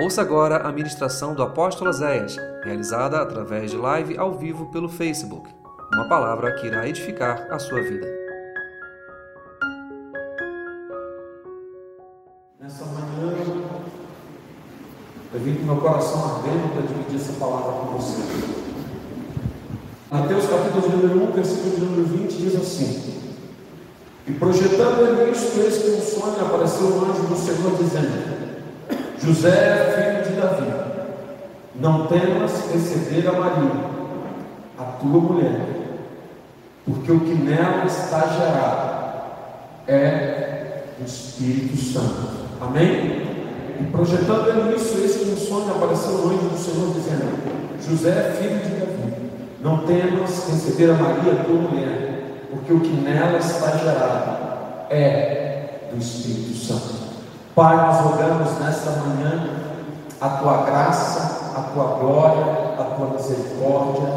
Ouça agora a ministração do apóstolo Zéias, realizada através de live ao vivo pelo Facebook. Uma palavra que irá edificar a sua vida. Nessa manhã, eu vim com meu coração ardendo para dividir essa palavra com você. Mateus capítulo número 1, versículo número 20 diz assim: E projetando ele isto, eis que um sonho apareceu um anjo do Senhor dizendo: José, filho de Davi, não temas receber a Maria, a tua mulher, porque o que nela está gerado é o Espírito Santo. Amém? E projetando ele isso, esse um sonho apareceu o anjo do Senhor dizendo: José, filho de Davi, não temas receber a Maria, a tua mulher, porque o que nela está gerado é do Espírito Santo. Pai, nós rogamos nesta manhã a tua graça, a tua glória, a tua misericórdia,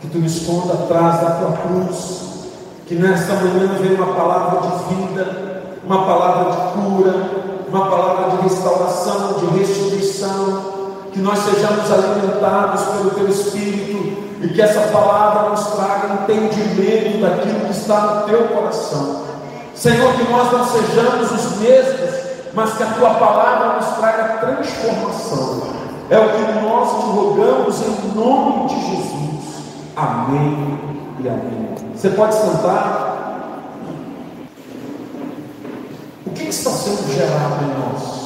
que tu me esconda atrás da tua cruz, que nesta manhã venha uma palavra de vida, uma palavra de cura, uma palavra de restauração, de restituição, que nós sejamos alimentados pelo teu Espírito e que essa palavra nos traga entendimento daquilo que está no teu coração. Senhor, que nós não sejamos os mesmos mas que a tua palavra nos traga transformação. É o que nós te rogamos em nome de Jesus. Amém e amém. Você pode sentar. O que está sendo gerado em nós?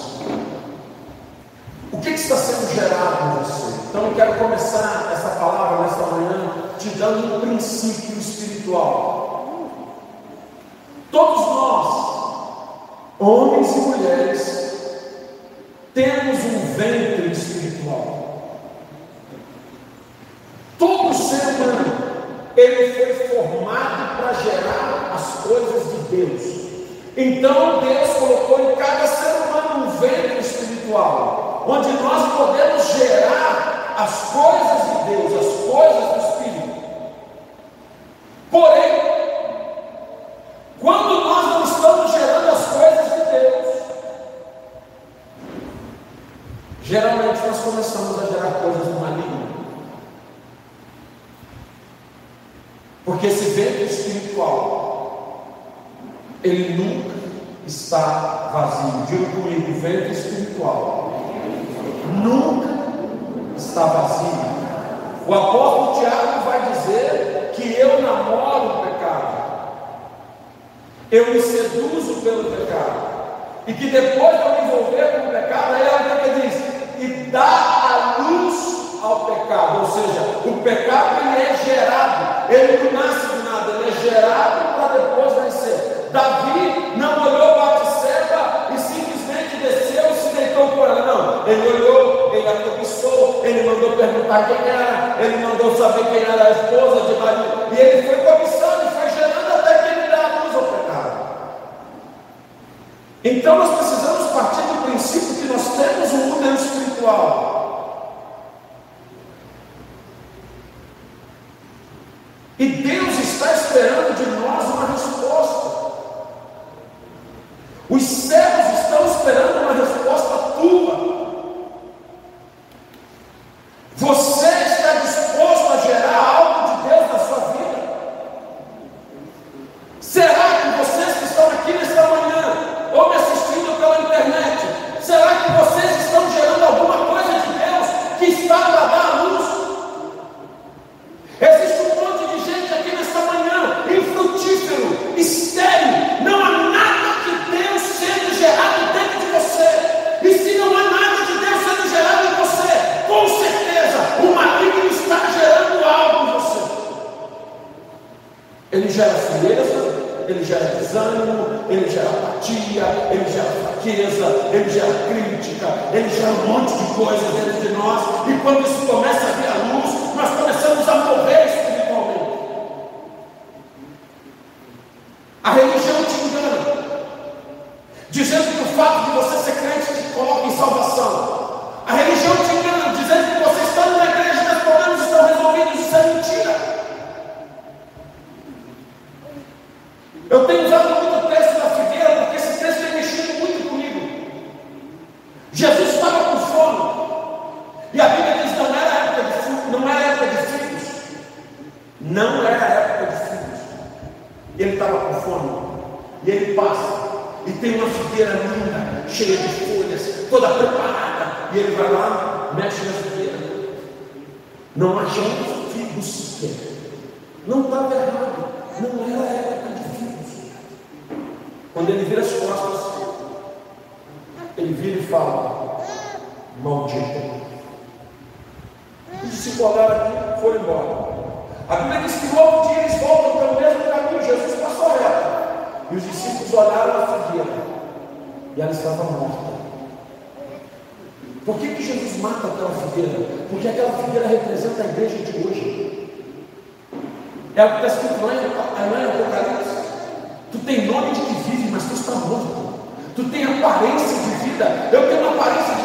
O que está sendo gerado em você? Então eu quero começar essa palavra nesta manhã te dando um princípio espiritual. Todos nós homens e mulheres, temos um ventre espiritual. Todo ser humano, ele foi formado para gerar as coisas de Deus. Então Deus colocou em cada ser humano um ventre espiritual, onde nós podemos gerar as coisas de Deus, as coisas do Espírito. Porém, quando nós não estamos gerando as coisas Geralmente nós começamos a gerar coisas no maligno. Porque esse vento espiritual, ele nunca está vazio. Diga comigo, o vento espiritual nunca está vazio. O apóstolo Tiago vai dizer que eu namoro o pecado, eu me seduzo pelo pecado, e que depois de eu me envolver com o pecado, aí o que diz: e dá a luz ao pecado. Ou seja, o pecado ele é gerado, ele não nasce de nada, ele é gerado para depois nascer. Davi não olhou Batseba e simplesmente desceu e se deitou com ela. Não, ele olhou, ele a cobiçou, ele mandou perguntar quem era, ele mandou saber quem era a esposa de Davi. E ele foi cobiçando foi gerando até que ele dá a luz ao pecado. Então nós precisamos partir do princípio espiritual. Gera frieza, ele gera desânimo, ele gera apatia, ele gera fraqueza, ele gera crítica, ele gera um monte de coisas dentro de nós, e quando isso começa a vir à luz, nós começamos a morrer espiritualmente. A religião te engana, dizendo que o fato de você ser crente te coloca em salvação. A religião te engana, dizendo que você está numa igreja e os problemas estão resolvidos, isso é mentira. Eu tenho usado muito o texto da figueira, porque esse texto tem mexido muito comigo. Jesus estava com fome. Não era a época de filhos. Ele estava com fome. E ele passa. E tem uma figueira linda, cheia de folhas, toda preparada. E ele vai lá, mexe na figueira. Não achou figos sequer. Não estava errado. Não era a época de figos. Quando ele vira as costas, ele vira e fala: Maldito. Os discípulos olharam aqui foram embora. A Bíblia diz que no outro dia eles voltam pelo mesmo caminho. Jesus passou reto. E os discípulos olharam a figueira. E ela estava morta. Por que, que Jesus mata aquela figueira? Porque aquela figueira representa a igreja de hoje. É o que está escrito lá em, Apocalipse. Tu tem nome de que vive, mas tu está morto. Tu tem aparência de vida. Eu tenho aparência de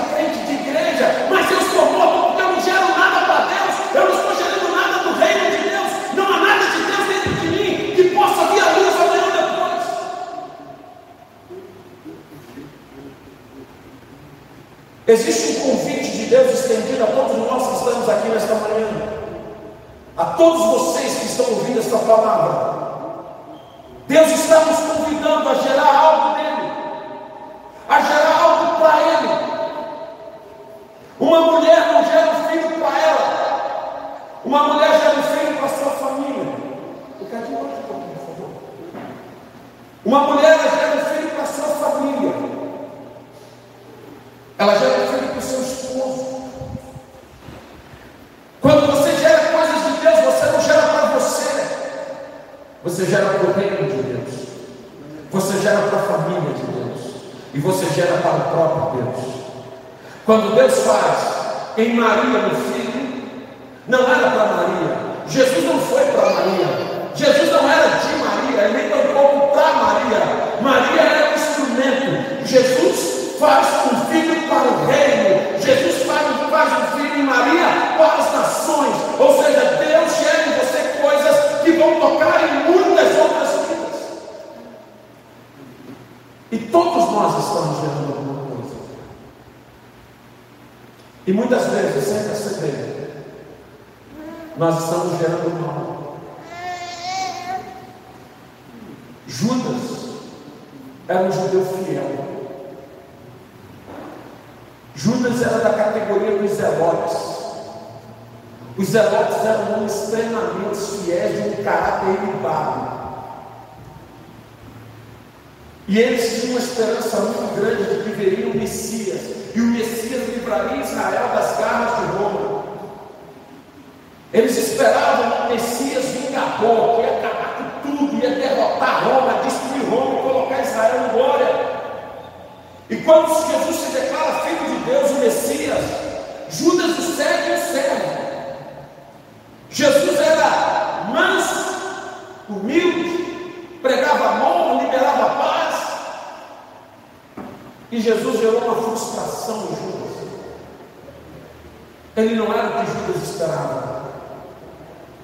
Existe um convite de Deus estendido a todos nós que estamos aqui nesta manhã. A todos vocês que estão ouvindo esta palavra. Deus está nos convidando a gerar algo dele a gerar algo para ele. Uma mulher não gera um filho para ela, uma mulher gera um filho para sua família. Ricardinho, mais um pouquinho, por favor. Uma mulher gera um filho para sua família. Ela gera um filho para o seu esposo. Quando você gera coisas de Deus, você não gera para você. Você gera para o reino de Deus. Você gera para a família de Deus e você gera para o próprio Deus. Quando Deus faz em Maria no filho, não era para Maria. Nós estamos gerando mal. Judas era um judeu fiel. Judas era da categoria dos zelotes. Os zelotes eram extremamente fiéis de um caráter ilibado. E eles tinham uma esperança muito grande de que veria o Messias, e o Messias livraria Israel das garras de Roma. Eles esperavam um Messias vingador, que ia acabar com tudo, ia derrotar Roma, destruir Roma e colocar Israel em glória. E quando Jesus se declara filho de Deus, o Messias, Judas o segue e o serve. Jesus era manso, humilde, pregava amor, liberava paz. E Jesus gerou uma frustração em Judas. Ele não era o que Judas esperava.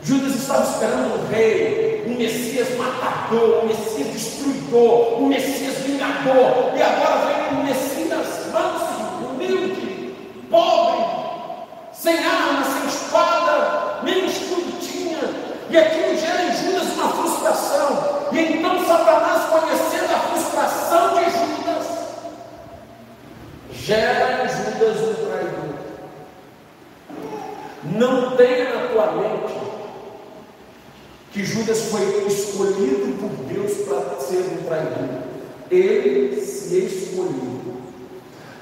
Judas estava esperando um rei, um Messias matador, um Messias destruidor, um Messias vingador. E agora vem um Messias manso, humilde, pobre, sem arma, sem espada, nem escudo tinha. E aquilo gera em Judas uma frustração. E então Satanás, conhecendo a frustração de Judas, gera em Judas um traidor. Não tenha na tua mente que Judas foi escolhido por Deus para ser um traidor. Ele se escolheu.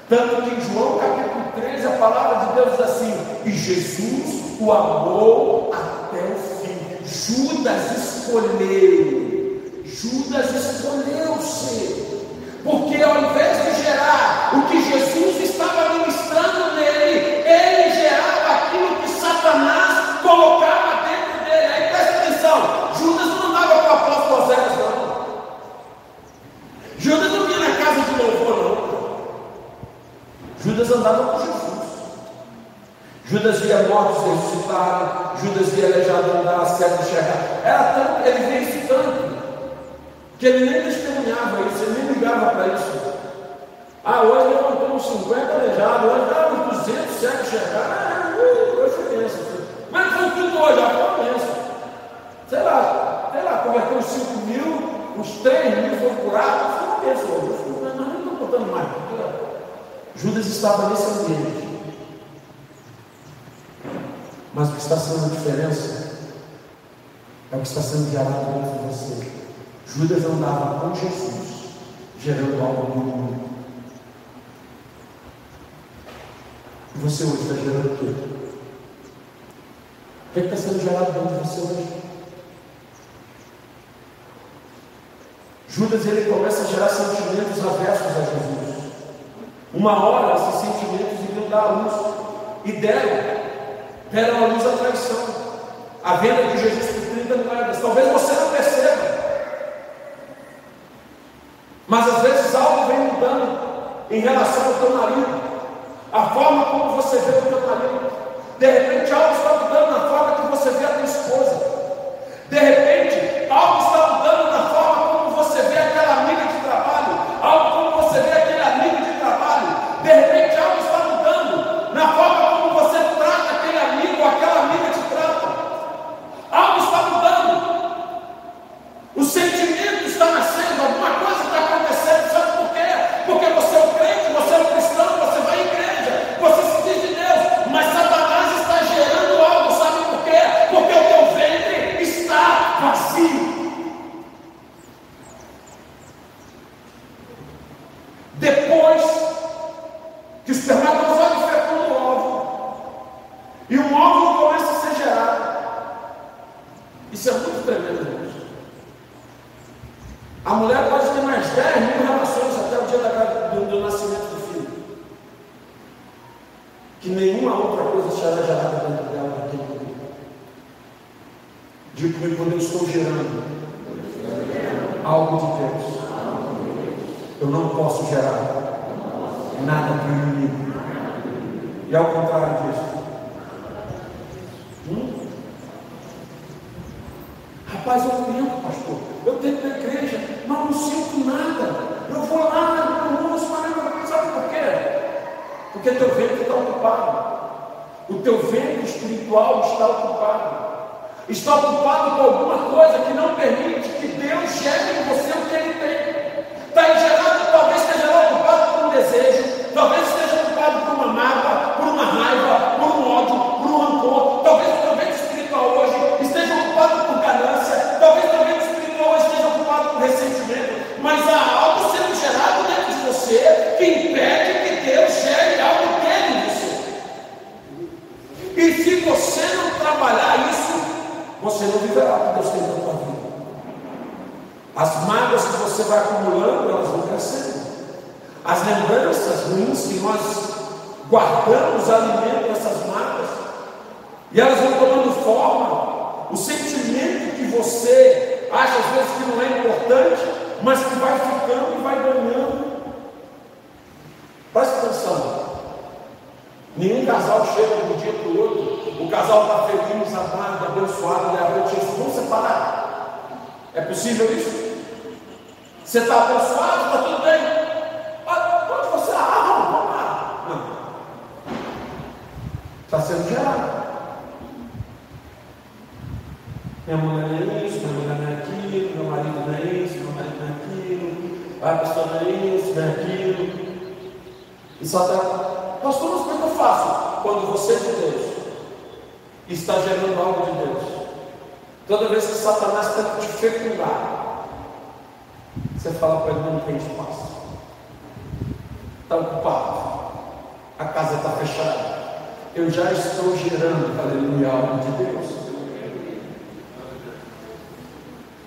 Tanto que em João capítulo 13 a palavra de Deus diz assim: E Jesus o amou até o fim. Judas escolheu. Judas escolheu ser. Porque ao invés de gerar o que Jesus Judas via mortos ressuscitados, Judas via aleijado andar, cego enxergar. Era tanto, ele via isso tanto, que ele nem testemunhava isso, ele nem ligava para isso. Ah, hoje levantou uns 50 aleijados, hoje dá uns 200 cegos enxergar. Ah, hoje é bênção. Mas foi tudo hoje, já foi bênção. Sei lá, sei lá, converteu uns 5 mil, uns 3 mil foram curados, foi uma não estou contando mais. Judas estava nesse ambiente. Mas o que está sendo a diferença é o que está sendo gerado dentro de você. Judas andava com Jesus, gerando algo no mundo. E você hoje está gerando o quê? O que está sendo gerado dentro de você hoje? Judas ele começa a gerar sentimentos aversos a Jesus. Uma hora esses sentimentos iriam dar luz e deram, deram a luz à traição, a venda de Jesus por 30 moedas. Talvez você não perceba, mas às vezes algo vem mudando em relação ao teu marido, a forma como você vê o teu marido. De repente algo está mudando na forma que você vê a tua esposa. De repente algo está você não viverá o que Deus tem na tua vida. As mágoas que você vai acumulando, elas vão crescendo. As lembranças ruins que nós guardamos alimentam essas mágoas. E elas vão tomando forma. O sentimento que você acha às vezes que não é importante, mas que vai ficando e vai ganhando. Presta atenção. Nenhum casal chega de um dia para o outro, o casal está feliz, amado, abençoado, diz, vamos separar. É possível isso? Você está abençoado, está tudo bem. Onde você? Ah, vamos, lá. Não. Está sendo gerado. Minha mulher não é isso, minha mulher não é aquilo, meu marido não é isso, meu marido não é aquilo, a pessoa não é isso, não é aquilo. E só está. Pastor, mas como é que eu faço? Quando você de Deus está gerando algo de Deus, toda vez que Satanás tenta te fecundar, você fala para ele: não tem espaço, está ocupado, a casa está fechada, eu já estou gerando, aleluia, algo de Deus.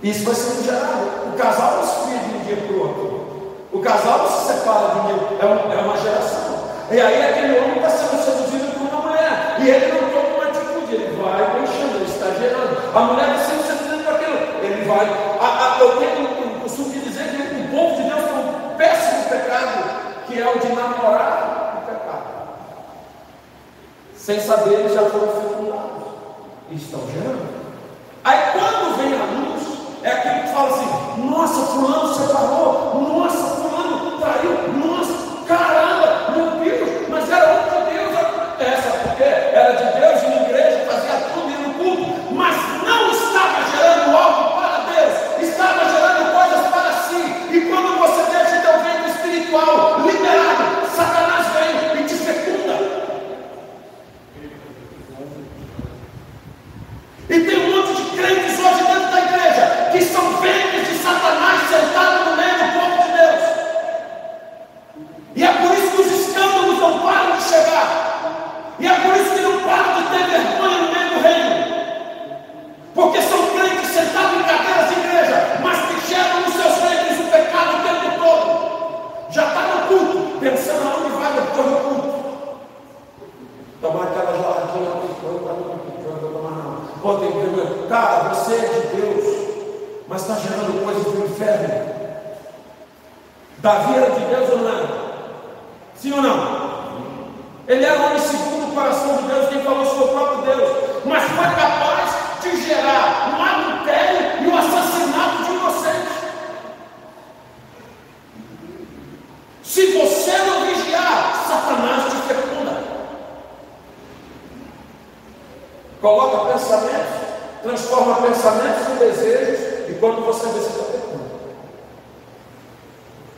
Isso vai sendo gerado. O casal não se de um dia para o outro. O casal não se separa de um dia. É uma, é uma geração. E aí aquele homem está sendo seduzido por uma mulher. E ele não deixando, ele está gerando. A mulher está sendo seduzida por aquilo. Ele vai. A, a, eu tenho o costume de dizer que o povo de Deus tem um péssimo pecado, que é o de namorar o pecado. Sem saber, eles já foram fecundados. Estão gerando. Aí quando vem a luz, é aquele que fala assim: nossa, fulano separou, nossa, fulano traiu, nossa, Tomar aquela geladinha lá picante, lá não picante, não tomar não. Bota em cara, você é de Deus, mas está gerando coisas do inferno. Davi era de Deus ou não? Sim ou não? Ele era homem segundo o coração de Deus, quem falou sobre o próprio Deus, mas foi capaz de gerar mais. Coloca pensamentos, transforma pensamentos em desejos, e quando você vê, você está pecando.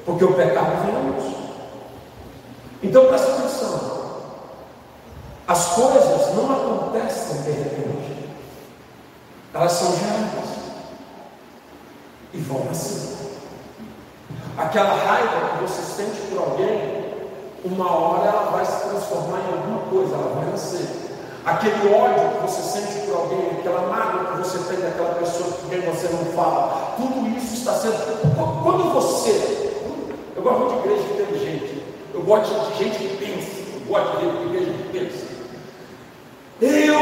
Porque o pecado vem à luz. Então presta atenção. As coisas não acontecem de repente. Elas são geradas e vão nascer. Aquela raiva que você sente por alguém, uma hora ela vai se transformar em alguma coisa, ela vai nascer. Aquele ódio que você sente por alguém, aquela mágoa que você tem daquela pessoa com quem você não fala, tudo isso está sendo. Quando você. Eu gosto de igreja inteligente, eu gosto de gente que pensa, eu gosto de igreja que pensa. Eu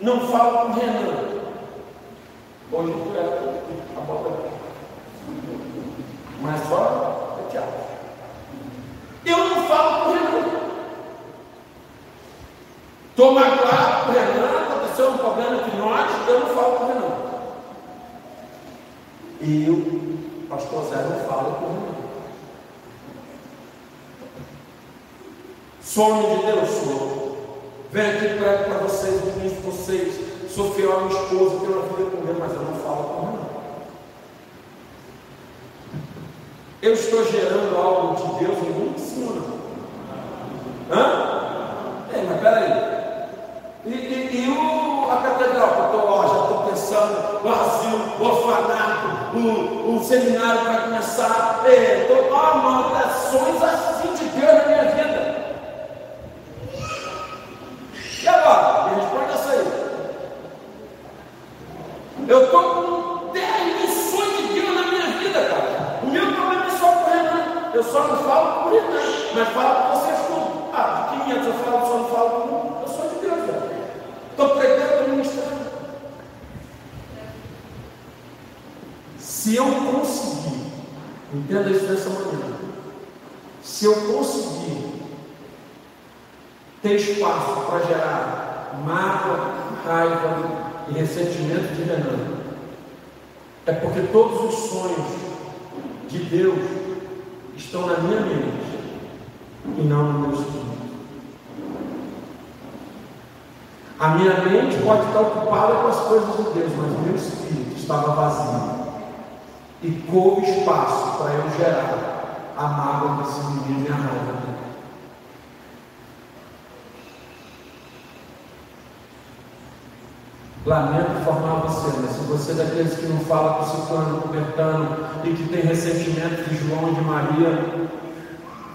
não falo com Renan. Hoje tu era a bota. Mas só é teatro. Eu não falo com Renan. Estou magoado com o Renan, aconteceu um problema entre nós, eu não falo com o Renan. E eu, pastor Zé, não falo com o Renan. Sou homem de Deus, sou. Venho aqui para vocês, de vocês. Sou fiel à minha esposa, tenho uma vida com Deus, mas eu não falo com ela. Eu estou gerando algo de Deus em mim? Sim ou não? Hã? É, mas peraí. E, e, e o, a catedral que eu estou, ó, já estou pensando, o asilo, o o, o seminário vai começar. Estou, é, ó, mandações assim de Deus na minha vida. E agora? Me responde essa aí. Eu estou com 10 missões de Deus na minha vida, cara. O meu problema é só o Renan. Eu só não falo por Renan, mas falo com vocês tudo. Ah, de 500 eu falo, só não falo com um. Eu sou de Deus, velho. Estou pregando, estou ministrando. Se eu conseguir, entenda isso dessa maneira. Se eu conseguir ter espaço para gerar mágoa, raiva e ressentimento de Renan. É porque todos os sonhos de Deus estão na minha mente e não no meu espírito. A minha mente pode estar ocupada com as coisas de Deus, mas o meu espírito estava vazio. E coube espaço para eu gerar a mágoa desse menino e a raiva. Lamento informar você, mas se você é daqueles que não fala com ciclano, com bertano e que tem ressentimento de João e de Maria,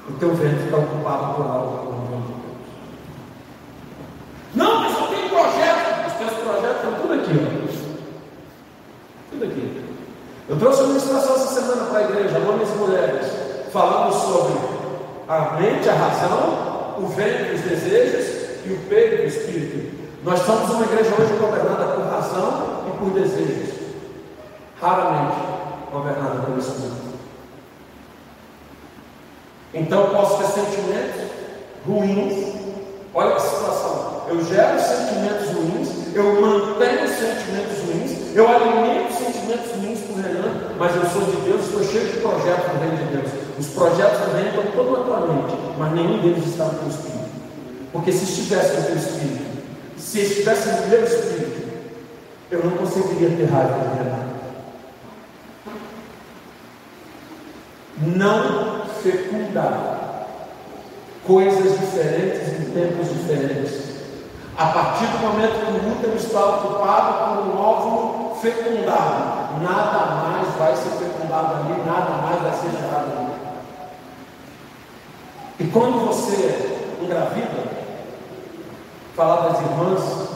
o teu vento está ocupado por algo. Não, mas eu tenho projeto. Os teus projetos estão tudo aqui. Ó. Tudo aqui. Eu trouxe uma ministração essa semana para a igreja, homens e mulheres, falando sobre a mente, a razão, o ventre, os desejos e o peito, o espírito. Nós somos uma igreja hoje governada por razão e por desejos, raramente governada pelo Espírito. Então eu posso ter sentimentos ruins. Olha que situação. Eu gero sentimentos ruins, eu mantenho sentimentos ruins, eu alimento sentimentos ruins por Renan, mas eu sou de Deus, estou cheio de projetos do reino de Deus. Os projetos do reino estão todos na tua mente, mas nenhum deles está no teu espírito. Porque se estivesse no teu espírito, se estivesse no meu espírito, eu não conseguiria ter raiva de Renato. Não fecundar coisas diferentes em tempos diferentes. A partir do momento que o útero está ocupado por um óvulo fecundado, nada mais vai ser fecundado ali, nada mais vai ser gerado ali. E quando você engravida, falar das irmãs.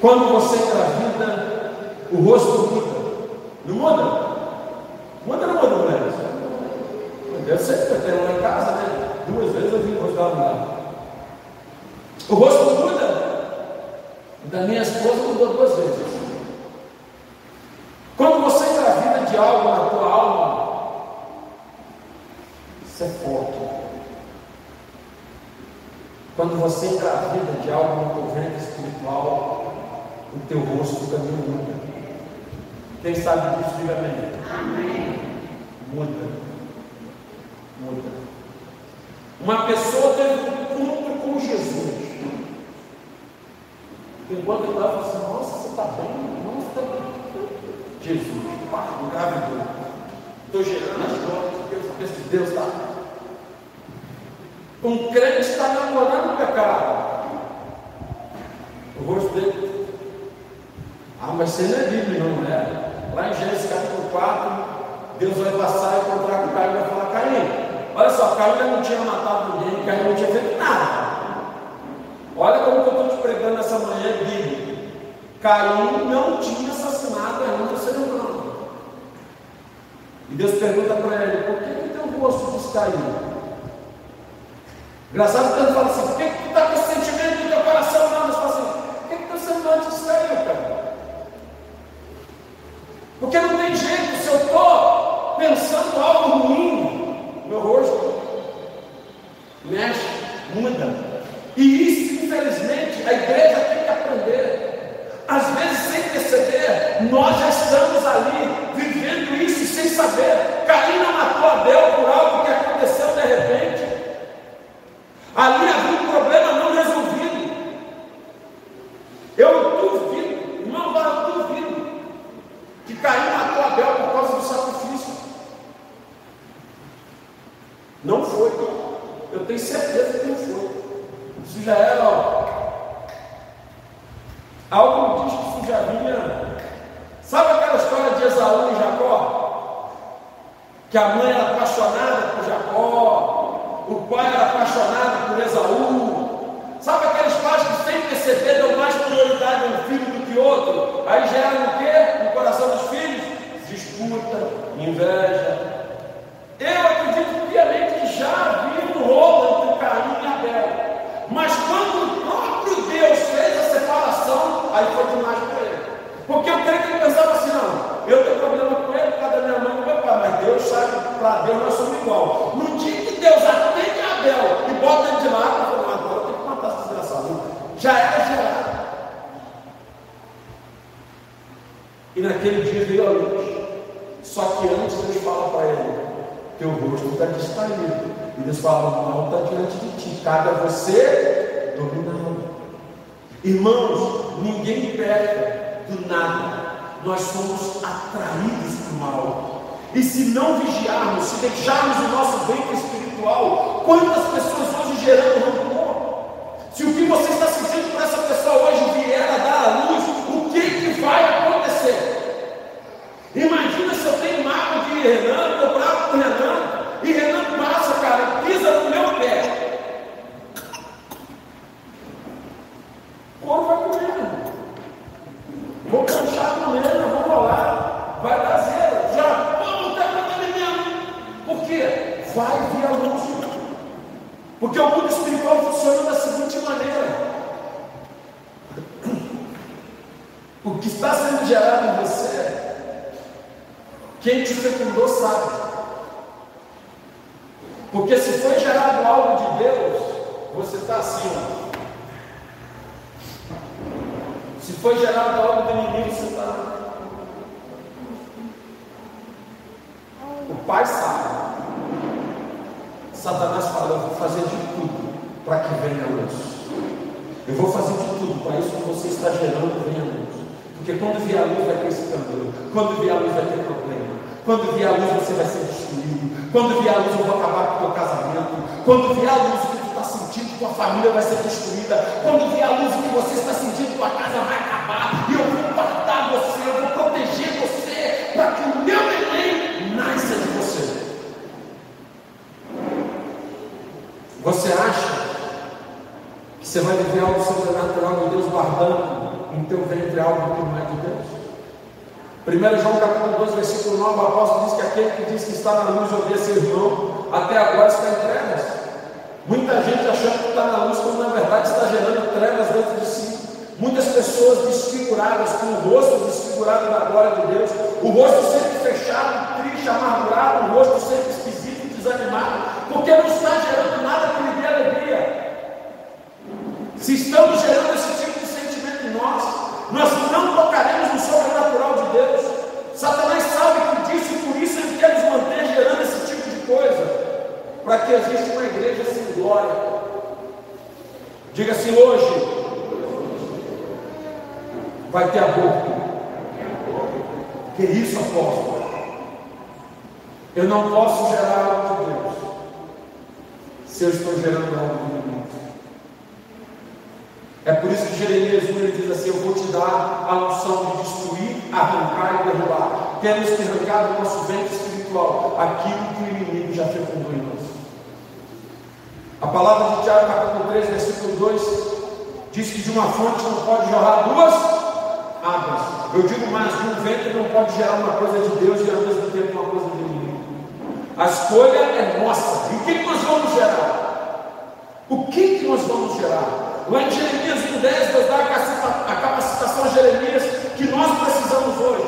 Quando você engravida, o rosto muda. Não muda? Muda ou não muda, mulheres? Sei que eu tenho em casa, né? Duas vezes eu vi o rosto dela mudar. O rosto muda. Da minha esposa mudou duas vezes. Quando você engravida de algo na tua alma, isso é forte. Quando você engravida de algo no teu ventre espiritual, o teu rosto também muda. Quem sabe disso, diga amém. Amém. Muda. Muda. Uma pessoa teve um encontro com Jesus. Enquanto ele estava assim, nossa, você está bem? Nossa, está bem. Jesus, pá, engravidou. Estou gerando as glórias Deus, Deus está. Um crente está namorando o pecado. O rosto dele. Ah, mas você não é Bíblia, não é? Lá em Gênesis capítulo 4, Deus vai passar e encontrar com Caim e vai falar, Caim, olha só, Caim não tinha matado ninguém, Caim não tinha feito nada. Olha como eu estou te pregando essa manhã, Bíblia. Caim não tinha assassinado ainda. E Deus pergunta para ele, por que, que teu rosto Caim? Engraçado que ele fala assim, por que, tu está com esse sentimento no teu coração? Não, mas fala assim, por que, que teu semblante estranho, cara? Porque não tem jeito, se eu estou pensando algo ruim, meu rosto mexe, muda. E isso, infelizmente, a igreja tem que aprender. Às vezes, sem perceber, nós já estamos ali, vivendo sem saber. Não matou Abel por algo que aconteceu de repente. Ali havia um problema não resolvido. Eu duvido, irmão, eu duvido, que Caim matou Abel por causa do sacrifício. Não foi. Eu tenho certeza que não foi. Isso já era ó, algo diz que isso já vinha. Sabe aquela história de Esaú e Jacó? Que a mãe era apaixonada por Jacó, o pai era apaixonado por Esaú. Sabe aqueles pais que sem perceber dão mais prioridade a um filho do que outro? Aí geram o quê? No coração dos filhos? Disputa, inveja. Eu acredito piamente que já havia um rolo entre Caim e Abel. Mas quando o próprio Deus fez a separação, aí foi demais para ele. Porque eu creio que ele pensava assim, não, eu tenho problema causa da minha mãe e do meu pai, mas Deus sabe para Deus nós somos igual. No dia que Deus atende Abel e bota ele de lado, eu falo, agora tenho que matar esse desgraçado. Já era gerado. E naquele dia veio a luz. Só que antes Deus fala para ele, teu rosto está distraído. E Deus fala: o mal está diante de ti, cabe a você dominá-lo. Irmãos, ninguém peca do nada, nós somos atraídos para o mal. E se não vigiarmos, se deixarmos o nosso ventre espiritual, quantas pessoas hoje gerando rancor? Se o que você está sentindo por essa pessoa hoje vier a dar à luz, o que, que vai acontecer? Imagina se eu tenho mágoa de Renan, estou bravo com Renan, e Renan passa, cara, pisa no meu pé. O couro vai comer. Vou canchar com ele, vou rolar. Vai dar zero. Já, não está mandando mesmo. Por quê? Vai vir a luz. Porque o mundo espiritual funciona da seguinte maneira. O que está sendo gerado em você, quem te fecundou sabe. Porque se foi gerado algo de Deus, você está acima. Se foi gerado algo do inimigo, você está. O Pai sabe. Satanás fala: Eu vou fazer de tudo para que venha a luz. Eu vou fazer de tudo para isso que você está gerando venha a luz. Porque quando vier a luz vai ter escândalo. Quando vier a luz vai ter problema. Quando vier a luz você vai ser destruído. Quando vier a luz, eu vou acabar com o teu casamento. Quando vier a luz, que tu está sentindo, tua família vai ser destruída. Quando vier a luz, que você está sentindo, tua casa vai acabar. E eu vou guardar você, eu vou proteger você, para que o meu neném nasça de você. Você acha que você vai viver algo sobrenatural de Deus guardando em teu ventre algo que não é de Deus? 1 João capítulo 2, versículo 9, o apóstolo diz que aquele que diz que está na luz odeia seu irmão, até agora está em trevas. Muita gente achando que está na luz, quando na verdade está gerando trevas dentro de si. Muitas pessoas desfiguradas, com o rosto desfigurado da glória de Deus, o rosto sempre fechado, triste, amargurado, o rosto sempre esquisito, desanimado, porque não está gerando nada que lhe dê alegria. Se estamos gerando esse tipo de sentimento em nós, nós não tocaremos no sobrenatural de Deus. Satanás sabe disso e por isso ele quer nos manter gerando esse tipo de coisa, para que exista uma igreja sem glória. Diga assim hoje, vai ter aborto. Que isso, apóstolo? Eu não posso gerar algo de Deus se eu estou gerando algo de mim. É por isso que Jeremias 1 ele diz assim: Eu vou te dar a unção de destruir, arrancar e derrubar. Temos que arrancar do nosso ventre espiritual aquilo que o inimigo já fecundou em nós. A palavra de Tiago, capítulo 3, versículo 2, diz que de uma fonte não pode jorrar duas águas. Eu digo mais, de um vento não pode gerar uma coisa de Deus e ao mesmo tempo uma coisa de mim. A escolha é nossa. E o que nós vamos gerar? O que, que nós vamos gerar? Lá em Jeremias 1,10, Deus dá a capacitação a Jeremias que nós precisamos hoje.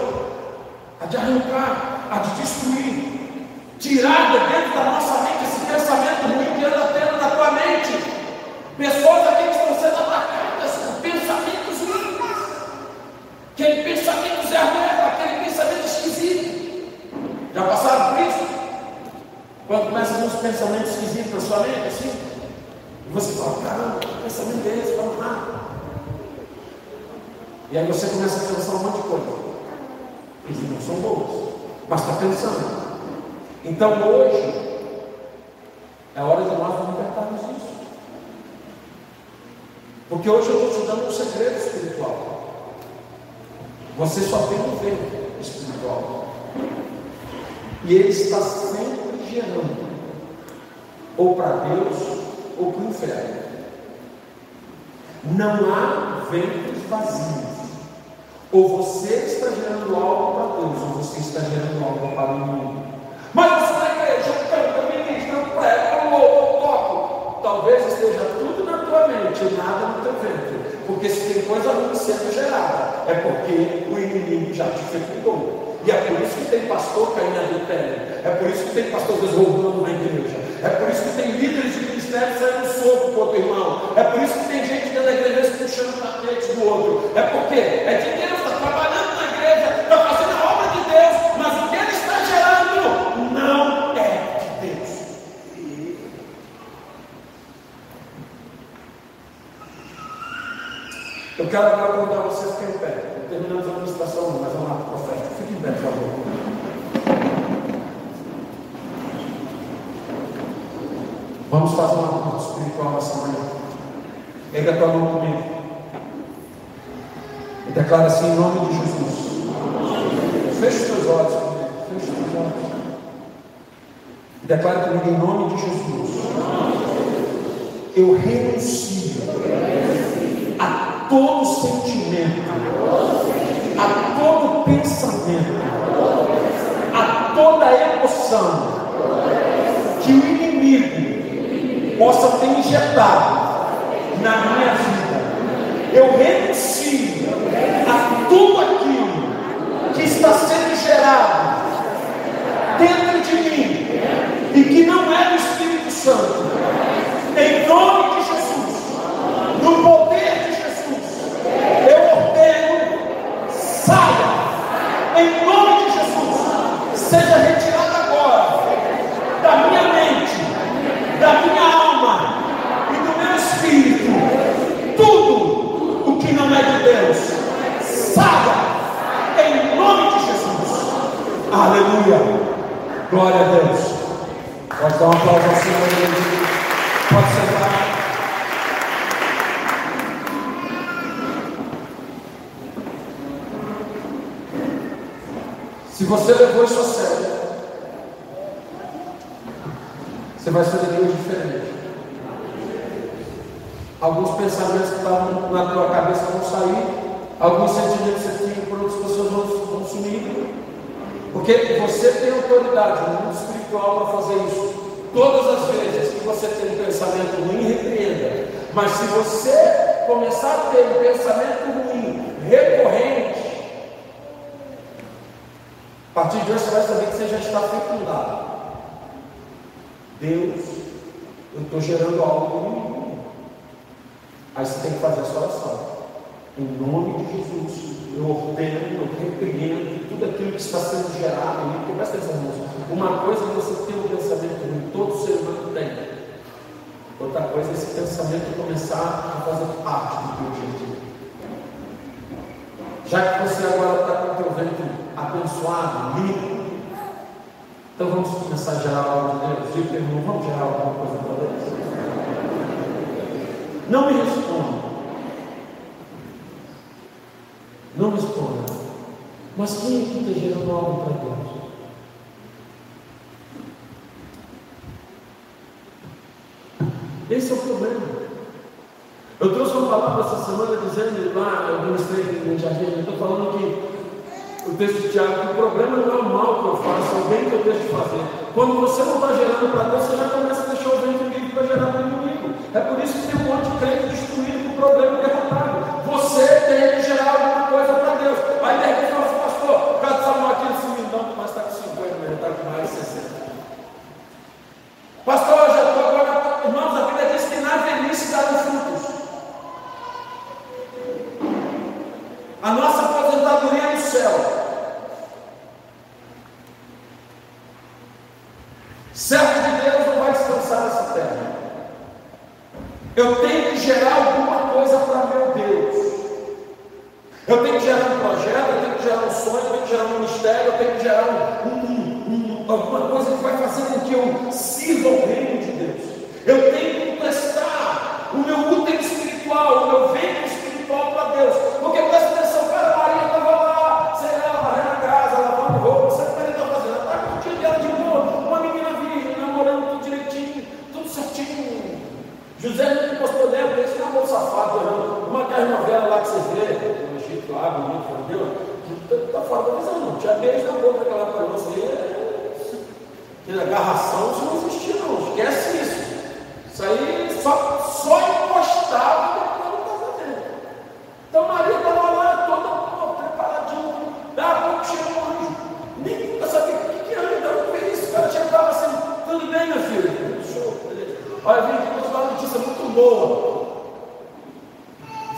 A de arrancar, a de destruir, tirar de dentro da nossa mente esse pensamento ruim que anda tendo na tua mente. Pessoas aqui que estão sendo atacadas por pensamentos Aquele pensamento Zé Ruela, aquele pensamento esquisito. Já passaram por isso? Quando começam uns pensamentos esquisitos na sua mente, assim, e você fala, caramba, que pensamento é esse? Vamos lá. E aí você começa a pensar um monte de coisa. Eles não são bons, mas está pensando. Então hoje é hora de nós libertarmos disso. Porque hoje eu estou te dando um segredo espiritual. Você só tem um vento espiritual. E ele está sempre gerando, ou para Deus, ou para o inferno. Não há ventos vazios. Ou você está gerando algo para Deus, ou você está gerando algo para o mundo. Mas Talvez esteja tudo na tua mente e nada no teu ventre. Porque se tem coisa ruim sendo gerada, é porque o inimigo já te fecundou. E é por isso que tem pastor caindo em adultério. É por isso que tem pastor roubando na igreja. É por isso que tem líderes de ministério saindo soco com outro irmão. É por isso que tem gente dentro da igreja puxando o tapete do outro. É porque é de Deus, está trabalhando na igreja, está fazendo a obra de Deus, mas o que ele está gerando não é de Deus. Eu quero agora convidar vocês que em pé. Terminamos a administração, mas vamos lá, profeta. Fique em pé, por favor. Vamos fazer uma luta espiritual nessa manhã. Erga tua mão comigo. E declara assim em nome de Jesus. Feche os teus olhos comigo. Feche os teus olhos. E declara comigo em nome de Jesus. Eu renuncio todo sentimento, a todo pensamento, a toda emoção que o inimigo possa ter injetado na minha vida. Eu renuncio a tudo aquilo que está sendo gerado dentro de mim e que não é do Espírito Santo. Em nome de Jesus, no poder de Jesus, eu ordeno, saia, em nome de Jesus, seja retirado agora da minha mente, da minha alma e do meu espírito, tudo o que não é de Deus, saia, em nome de Jesus, aleluia, glória a Deus. Pode dar um aplauso ao Senhor. Pode sentar. Se você levou isso a sério, você vai daqui hoje diferente. Alguns pensamentos que estavam na tua cabeça vão sair, alguns sentimentos que você tinha por outras pessoas vão sumir. Porque você tem autoridade no mundo espiritual para fazer isso. Todas as vezes que você tem um pensamento ruim, repreenda. Mas se você começar a ter um pensamento ruim, recorrente. A partir de hoje você vai saber que você já está fecundado. Deus, eu estou gerando algo mim. Aí você tem que fazer a sua oração. Em nome de Jesus, eu ordeno, eu repreendo tudo aquilo que está sendo gerado ali, porque presta atenção, uma coisa é você ter um pensamento ruim, todo ser humano tem. Outra coisa é esse pensamento começar a fazer parte do teu dia a dia. Já que você agora está com o teu ventre abençoado, limpo, então vamos começar a gerar algo de Deus. Diga irmão, vamos gerar alguma coisa para Deus? Não me responda. Não responda. Mas quem aqui está gerando algo para Deus? Esse é o problema. Eu trouxe uma palavra essa semana dizendo lá, eu ministrei no jardim, eu estou falando que o texto de Tiago, que o problema não é o mal que eu faço, é o bem que eu deixo de fazer. Quando você não está gerando para Deus, você já começa a deixar o bem livre para gerar para o inimigo. É por isso que tem um monte de crente destruído com o problema derrotado. Você tem que gerar alguma coisa para Deus. Aí de repente fala assim, pastor, o cara de Samuel aqui, assim, não, mas está com 50, José não postou nela, esse namoro safado, não. Uma daquelas novelas lá que vocês vê, no Egito lá, bonito, entendeu? Está fora da visão, não. Tinha beijo na boca daquela criança ali. Aquela agarração, isso não existia, não. Esquece isso. Isso aí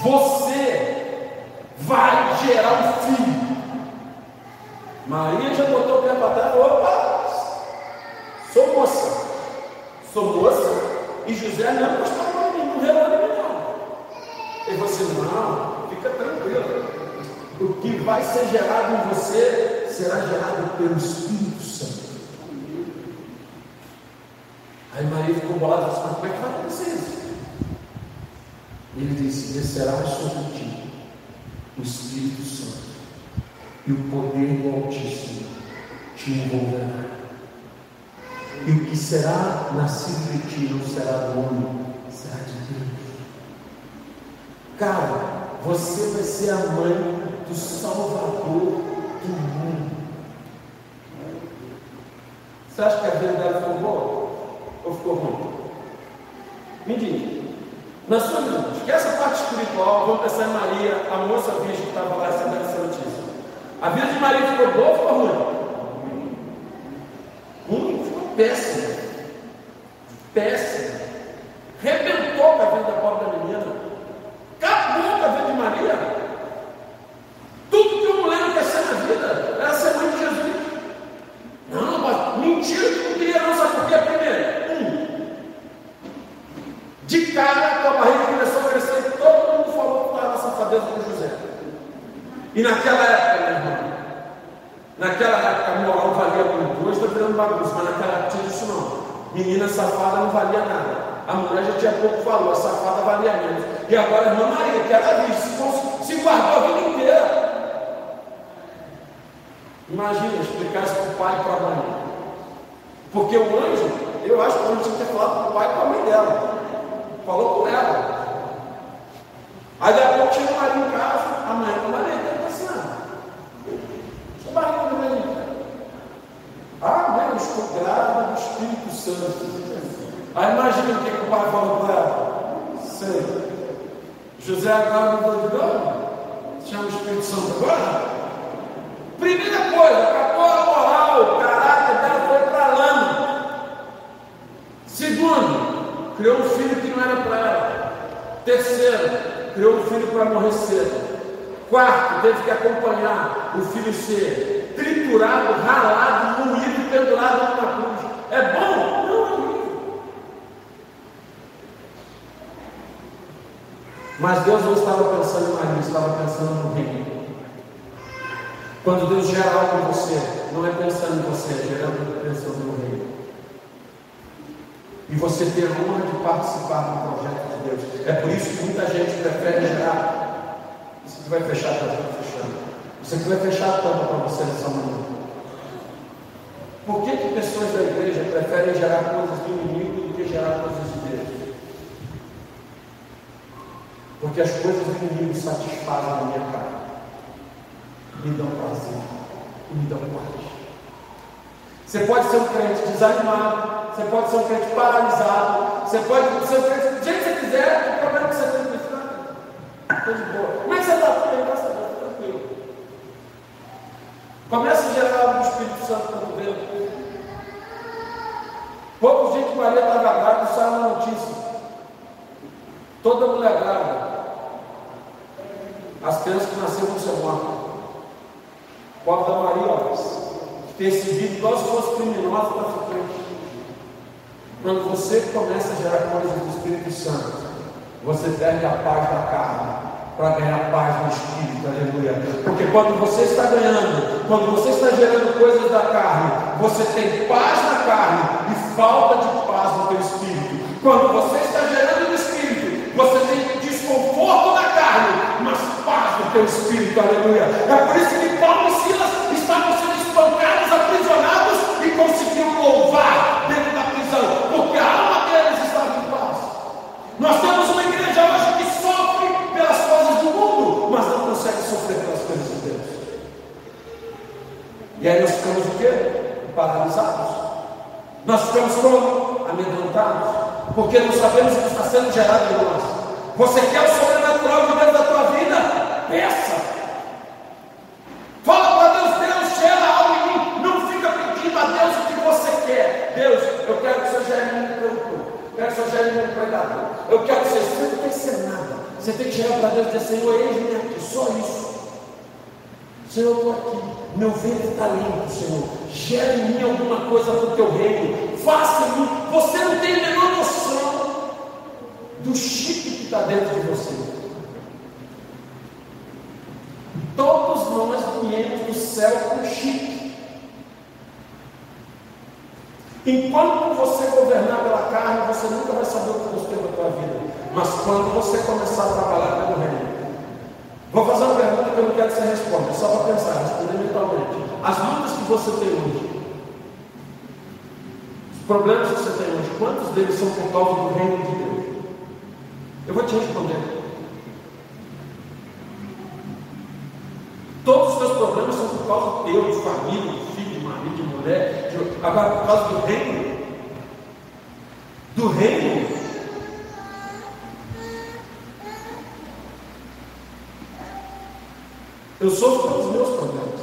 Você vai gerar um filho. Maria já botou o pé para trás. Opa! Sou moça. Sou moça. E José não gostava de mim, não relou de não. Ele falou assim, não, fica tranquilo. O que vai ser gerado em você será gerado pelo Espírito Santo. Aí Maria ficou bolada e disse, mas como é que vai acontecer isso? Ele disse, descerá sobre ti o Espírito Santo e o poder do Altíssimo te envolverá. E o que será nascido de ti não será do homem, será de Deus. Cara, você vai ser a mãe do Salvador do mundo. Você acha que a vida dela ficou boa? Ou ficou ruim? Me diga. Na sua vida, esquece a parte espiritual, vamos pensar em Maria, a moça virgem que estava lá recebendo essa notícia. A vida de Maria ficou boa ou ficou ruim? Ruim, ficou péssima. Péssima. Rebentou com a vida da pobre menina. Acabou com a vida de Maria. Tudo que uma mulher não quer ser na vida era ser mãe de Jesus. Não, mas mentira que não queria não, sabe por quê? Primeiro, um, de cara a tua barriga começou a crescer e todo mundo falou que estava na safadeza com José. E naquela época, meu irmão, naquela época a moral valia muito. Hoje está virando bagunça, mas naquela época tinha isso não. Menina safada não valia nada. A mulher já tinha pouco valor, a safada valia menos. E agora a irmã Maria, que era virgem, se, se guardou a vida inteira. Imagina explicar isso para o pai e para a mãe. Porque o anjo, eu acho que o anjo tinha que ter falado para o pai e para a mãe dela. Falou com ela. Aí daqui a pouco chega Maria em casa, a mãe com Maria está pensando. Deixa a barriga do Maria. Ah, mãe, eu estou grávida do Espírito Santo. Aí imagina o que, que o pai falou para ela. Sei. José agora não está ligando? Chama o Espírito Santo agora? Primeira coisa, acabou a moral, o caráter dela foi para a lama. Segundo, criou um filho que não era para ela. Terceiro, criou um filho para morrer cedo. Quarto, teve que acompanhar o filho ser triturado, ralado, moído, pendurado numa cruz. É bom? Não, é horrível. Mas Deus não estava pensando em Maria, estava pensando no reino. Quando Deus gera algo em você, não é pensando em você, é gerando pensando no reino. E você ter a honra de participar do projeto de Deus. É por isso que muita gente prefere gerar. Você que vai fechar a tampa, fechando. Você vai fechar a tampa para você nessa manhã. Por que, que pessoas da igreja preferem gerar coisas do inimigo do que gerar coisas de Deus? Porque as coisas do inimigo satisfazem a minha carne me dão prazer me dão paz. Você pode ser um crente desanimado, você pode ser um crente paralisado, você pode ser um crente quiser, é que tem que estou de boa. É que você está? Deus, tranquilo. Começa a gerar algo do Espírito Santo quando vê. Poucos dias que Maria estava grávida, saiu uma notícia. Toda mulher grávida. As crianças que nasceram vão ser mortas. Pobre da Maria, ó, ter recebido todas as suas criminosas traficantes. Quando você começa a gerar coisas do Espírito Santo, você perde a paz da carne para ganhar paz no Espírito, aleluia. Porque quando você está ganhando, quando você está gerando coisas da carne, você tem paz na carne e falta de paz no teu Espírito. Quando você está gerando no Espírito, você tem desconforto na carne, mas paz no teu Espírito, aleluia. É por isso que E aí nós ficamos o quê? Paralisados. Nós ficamos como? Amedrontados. Porque não sabemos o que está sendo gerado em nós. Você quer o sobrenatural de Deus da tua vida? Peça. Fala para Deus, Deus, gera algo em mim. Não fica pedindo a Deus o que você quer. Deus, eu quero que você gere mim produtor. Eu quero que você gere mim pregador. Eu quero que você. Você não tem que ser nada. Você tem que chegar para Deus e dizer, Senhor, eis-me aqui, só isso. Senhor, eu estou aqui. Meu ventre está limpo, Senhor. Gera em mim alguma coisa para o teu reino. Faça em mim. Você não tem a menor noção do chip que está dentro de você. Todos nós viemos do céu com chip. Enquanto você governar pela carne, você nunca vai saber o que Deus tem na tua vida. Mas quando você começar a trabalhar pelo reino, vou fazer uma pergunta que eu não quero que você responda, só para pensar, responder mentalmente. As lutas que você tem hoje, os problemas que você tem hoje, quantos deles são por causa do reino de Deus? Eu vou te responder. Todos os teus problemas são por causa teu, de família, de filho, de marido, de mulher. De... Agora, por causa do reino. Do reino. Eu sofro pelos meus problemas.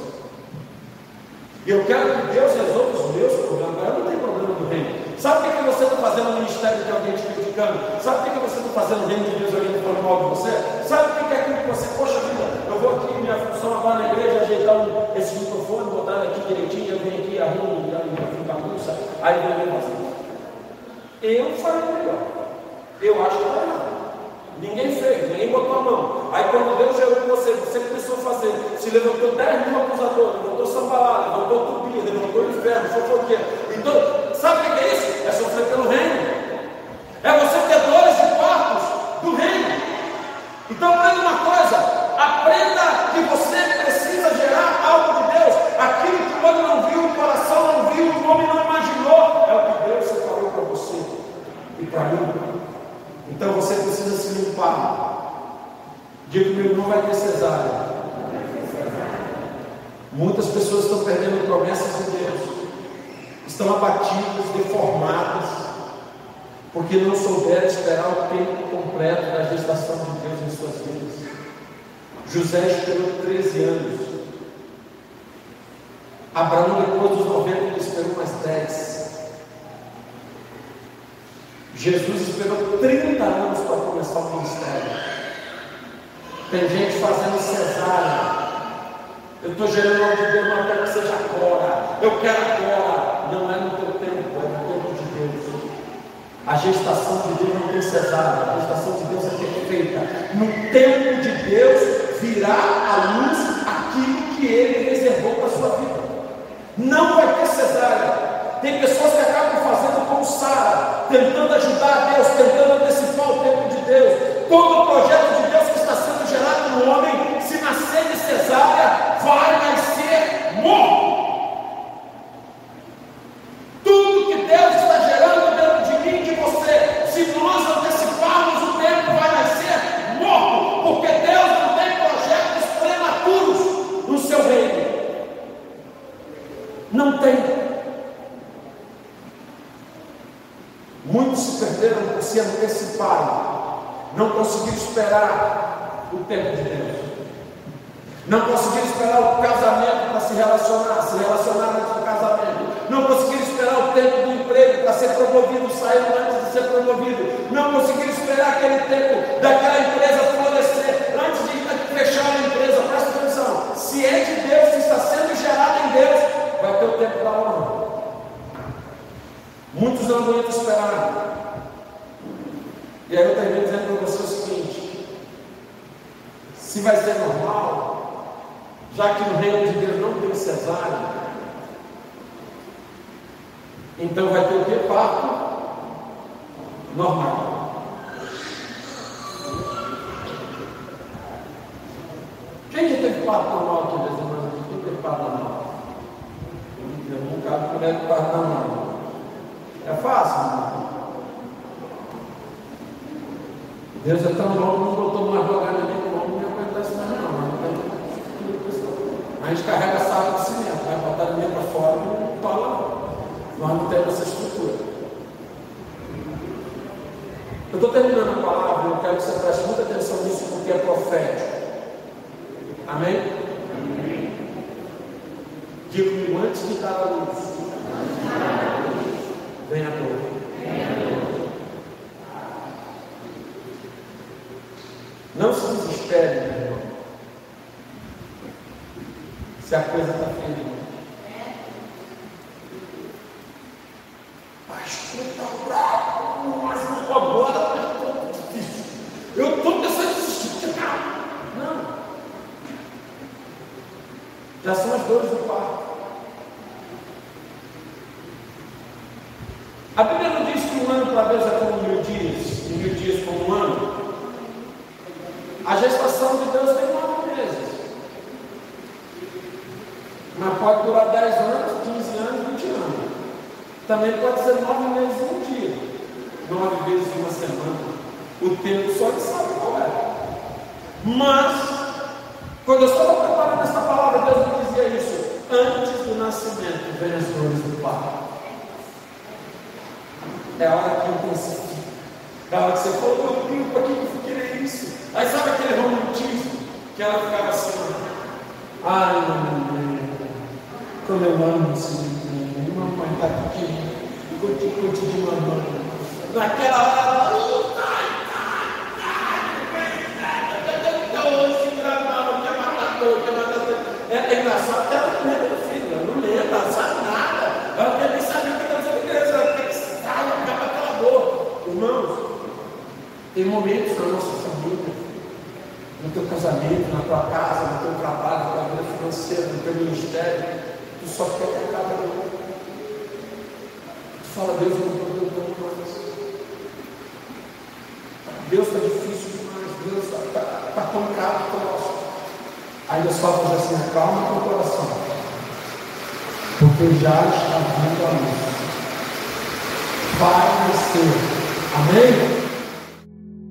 Eu quero que Deus resolva os meus problemas. Agora, não tenho problema do reino. Sabe o que, que você está fazendo no ministério de alguém te criticando? Sabe o que, que você está fazendo no reino de Deus alguém falando mal de você? Sabe o que, que é aquilo que você, poxa vida, eu vou aqui, minha função agora na igreja, ajeitar esse microfone, botar aqui direitinho, eu venho aqui, arrumo, arrumo bagunça, aí eu venho fazer. Eu falei melhor. Eu acho que está errado. Ninguém fez, ninguém botou a mão. Aí quando Deus gerou você, você começou a fazer, se levantou 10 mil acusadores, levantou sambalá, levantou tupia, levantou o inferno, fofoqueiro. Então, gente carrega a sala de cimento, vai botar a linha para fora e não fala não. Nós não temos essa estrutura. Eu estou terminando a palavra, eu quero que você preste muita atenção nisso porque é profético. você. Na hora que você falou, meu Deus, para que eu queria isso? Aí sabe aquele romantismo que ela ficava assim, aleluia, é, como eu amo esse menino, mamãe está aqui, curti, curti de mamãe. Naquela hora, ela, É engraçado, até o primeiro filho, não lembra, sabe nada. Ela Tem momentos na nossa família, no teu casamento, na tua casa, no teu trabalho, na tua vida financeira, no teu ministério, tu só quer que acabe. Tu fala, Deus, eu não estou dando mais. Deus está difícil demais, Deus está tá, tá tão caro o nosso. Só falo assim, calma teu coração, porque já está vindo a luz. Vai nascer. Amém?